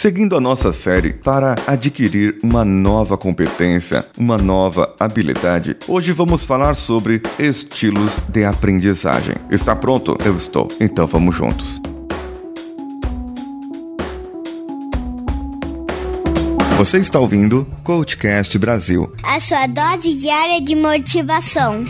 seguindo a nossa série para adquirir uma nova competência, uma nova habilidade. Hoje vamos falar sobre estilos de aprendizagem. Está pronto? Eu estou. Então vamos juntos. Você está ouvindo Coachcast Brasil. A sua dose diária de motivação.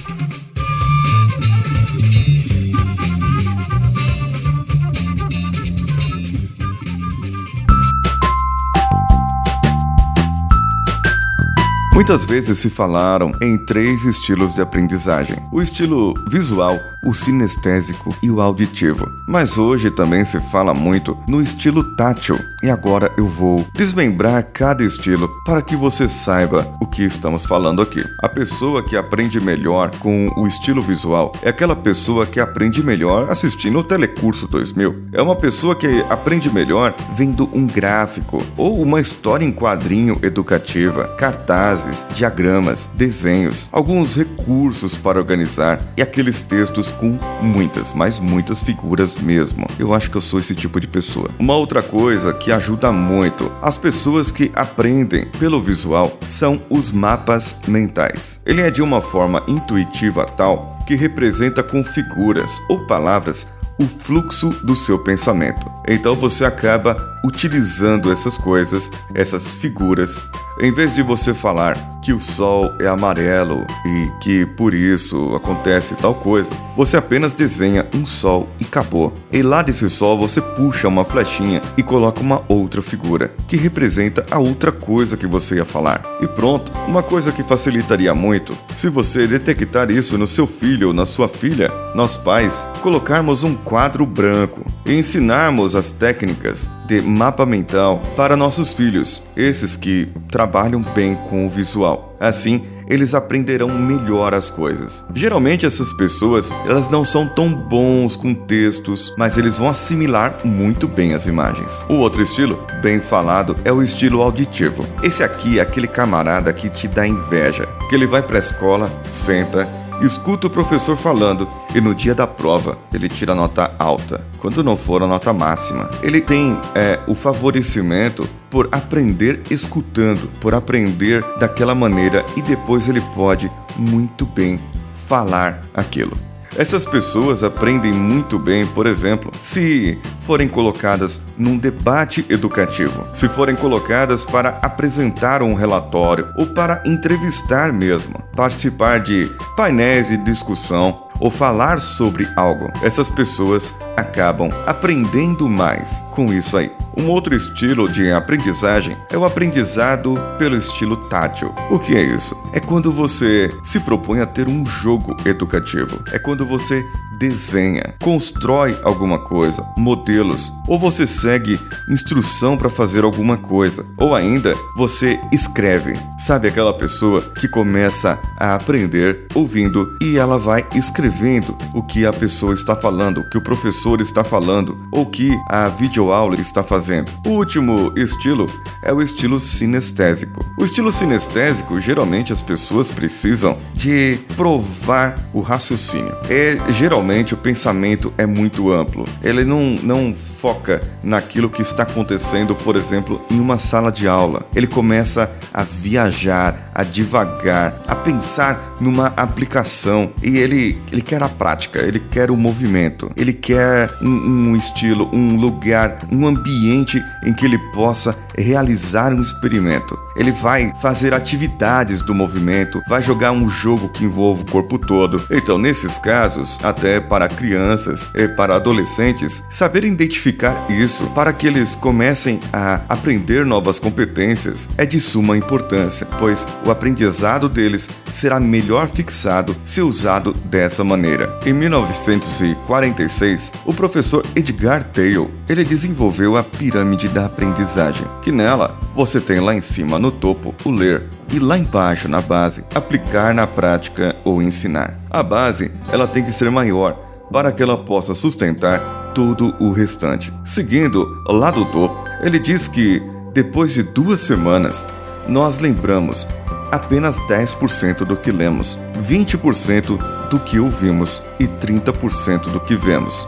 Muitas vezes se falaram em três estilos de aprendizagem: o estilo visual, o sinestésico e o auditivo. Mas hoje também se fala muito no estilo tátil. E agora eu vou desmembrar cada estilo para que você saiba o que estamos falando aqui. A pessoa que aprende melhor com o estilo visual é aquela pessoa que aprende melhor assistindo o Telecurso 2000. É uma pessoa que aprende melhor vendo um gráfico ou uma história em quadrinho educativa, cartazes diagramas, desenhos, alguns recursos para organizar e aqueles textos com muitas, mas muitas figuras mesmo. Eu acho que eu sou esse tipo de pessoa. Uma outra coisa que ajuda muito as pessoas que aprendem pelo visual são os mapas mentais. Ele é de uma forma intuitiva tal que representa com figuras ou palavras o fluxo do seu pensamento. Então você acaba utilizando essas coisas, essas figuras, em vez de você falar que o sol é amarelo e que por isso acontece tal coisa, você apenas desenha um sol e acabou. E lá desse sol você puxa uma flechinha e coloca uma outra figura que representa a outra coisa que você ia falar. E pronto, uma coisa que facilitaria muito se você detectar isso no seu filho ou na sua filha, nós pais colocarmos um quadro branco e ensinarmos as técnicas de mapa mental para nossos filhos, esses que trabalham bem com o visual. Assim, eles aprenderão melhor as coisas. Geralmente essas pessoas, elas não são tão bons com textos, mas eles vão assimilar muito bem as imagens. O outro estilo, bem falado, é o estilo auditivo. Esse aqui é aquele camarada que te dá inveja, que ele vai para a escola, senta escuta o professor falando e no dia da prova ele tira nota alta, quando não for a nota máxima. Ele tem é, o favorecimento por aprender escutando, por aprender daquela maneira e depois ele pode muito bem falar aquilo. Essas pessoas aprendem muito bem, por exemplo, se forem colocadas num debate educativo, se forem colocadas para apresentar um relatório ou para entrevistar mesmo, participar de painéis de discussão ou falar sobre algo. Essas pessoas acabam aprendendo mais com isso aí. Um outro estilo de aprendizagem é o aprendizado pelo estilo tátil. O que é isso? É quando você se propõe a ter um jogo educativo. É quando você desenha, constrói alguma coisa, modelos, ou você segue instrução para fazer alguma coisa, ou ainda você escreve. Sabe aquela pessoa que começa a aprender ouvindo e ela vai escrevendo o que a pessoa está falando, o que o professor está falando, ou que a videoaula está fazendo. O último estilo é o estilo sinestésico. O estilo sinestésico, geralmente as pessoas precisam de provar o raciocínio. É geralmente O pensamento é muito amplo. Ele não, não foca naquilo que está acontecendo, por exemplo, em uma sala de aula. Ele começa a viajar, a divagar, a pensar numa aplicação e ele, ele quer a prática, ele quer o movimento, ele quer um, um estilo, um lugar, um ambiente em que ele possa realizar um experimento. Ele vai fazer atividades do movimento, vai jogar um jogo que envolve o corpo todo. Então, nesses casos, até para crianças e para adolescentes saber identificar isso para que eles comecem a aprender novas competências é de suma importância, pois o aprendizado deles será melhor fixado se usado dessa maneira. Em 1946, o professor Edgar Taylor ele desenvolveu a pirâmide da aprendizagem, que nela você tem lá em cima no topo o ler e lá embaixo na base aplicar na prática ou ensinar. A base ela tem que ser maior para que ela possa sustentar todo o restante. Seguindo lá do topo, ele diz que depois de duas semanas nós lembramos apenas 10% do que lemos, 20% do que ouvimos e 30% do que vemos.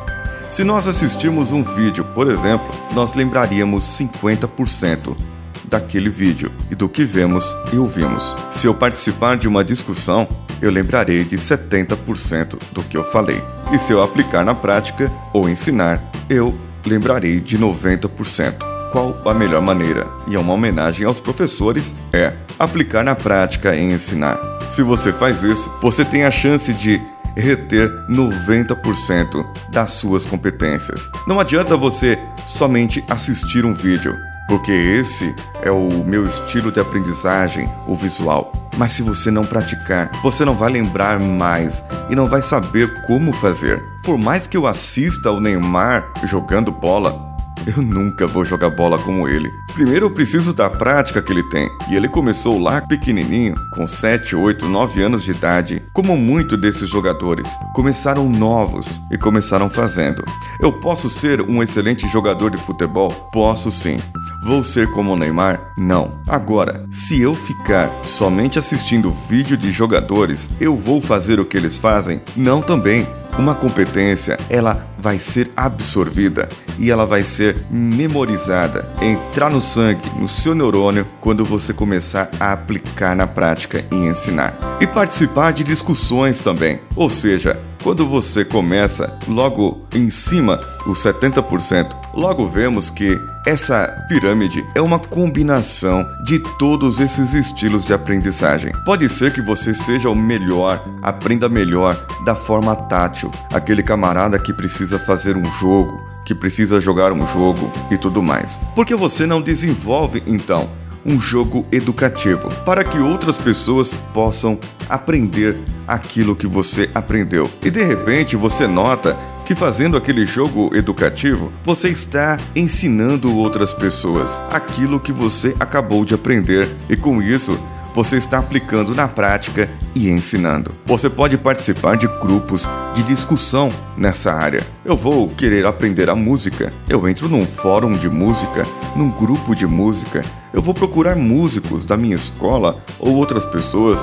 Se nós assistirmos um vídeo, por exemplo, nós lembraríamos 50% daquele vídeo e do que vemos e ouvimos. Se eu participar de uma discussão, eu lembrarei de 70% do que eu falei. E se eu aplicar na prática ou ensinar, eu lembrarei de 90%. Qual a melhor maneira? E é uma homenagem aos professores é aplicar na prática e ensinar. Se você faz isso, você tem a chance de reter 90% das suas competências. Não adianta você somente assistir um vídeo porque esse é o meu estilo de aprendizagem, o visual. Mas se você não praticar, você não vai lembrar mais e não vai saber como fazer. Por mais que eu assista o Neymar jogando bola, eu nunca vou jogar bola como ele. Primeiro eu preciso da prática que ele tem. E ele começou lá pequenininho, com 7, 8, 9 anos de idade. Como muitos desses jogadores, começaram novos e começaram fazendo. Eu posso ser um excelente jogador de futebol? Posso sim. Vou ser como o Neymar? Não. Agora, se eu ficar somente assistindo vídeo de jogadores, eu vou fazer o que eles fazem? Não também. Uma competência, ela vai ser absorvida e ela vai ser memorizada, entrar no sangue, no seu neurônio, quando você começar a aplicar na prática e ensinar. E participar de discussões também. Ou seja, quando você começa logo em cima, os 70%, logo vemos que essa pirâmide é uma combinação de todos esses estilos de aprendizagem. Pode ser que você seja o melhor, aprenda melhor da forma tátil, aquele camarada que precisa fazer um jogo, que precisa jogar um jogo e tudo mais. Por que você não desenvolve então um jogo educativo para que outras pessoas possam aprender aquilo que você aprendeu. E de repente você nota que fazendo aquele jogo educativo, você está ensinando outras pessoas aquilo que você acabou de aprender e com isso você está aplicando na prática e ensinando. Você pode participar de grupos de discussão nessa área. Eu vou querer aprender a música. Eu entro num fórum de música, num grupo de música. Eu vou procurar músicos da minha escola ou outras pessoas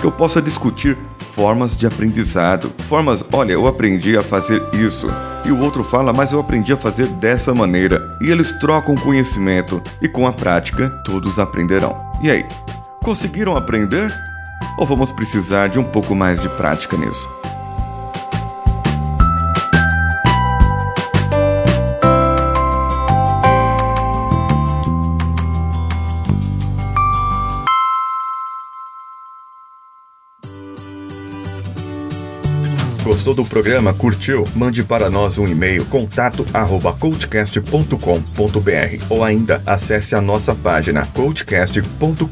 que eu possa discutir formas de aprendizado. Formas, olha, eu aprendi a fazer isso. E o outro fala, mas eu aprendi a fazer dessa maneira. E eles trocam conhecimento e com a prática todos aprenderão. E aí, conseguiram aprender? Ou vamos precisar de um pouco mais de prática nisso? Gostou do programa? Curtiu? Mande para nós um e-mail contato ou ainda acesse a nossa página coachcast.com.br.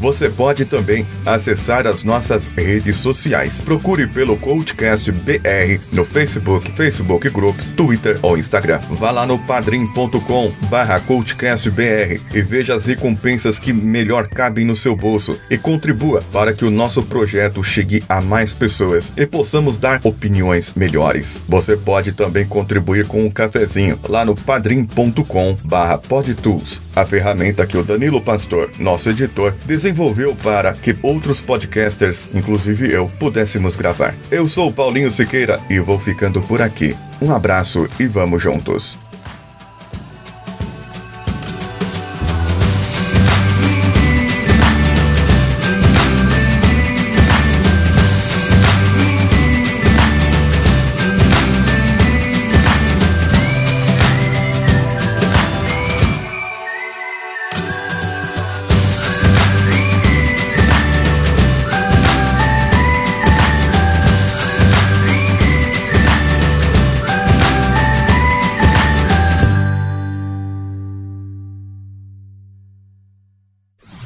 Você pode também acessar as nossas redes sociais. Procure pelo Coachcast BR no Facebook, Facebook Groups, Twitter ou Instagram. Vá lá no padrim.com barra coachcastbr e veja as recompensas que melhor cabem no seu bolso e contribua para que o nosso projeto chegue a mais pessoas e dar opiniões melhores. Você pode também contribuir com um cafezinho lá no padrim.com barra podtools, a ferramenta que o Danilo Pastor, nosso editor, desenvolveu para que outros podcasters, inclusive eu, pudéssemos gravar. Eu sou o Paulinho Siqueira e vou ficando por aqui. Um abraço e vamos juntos.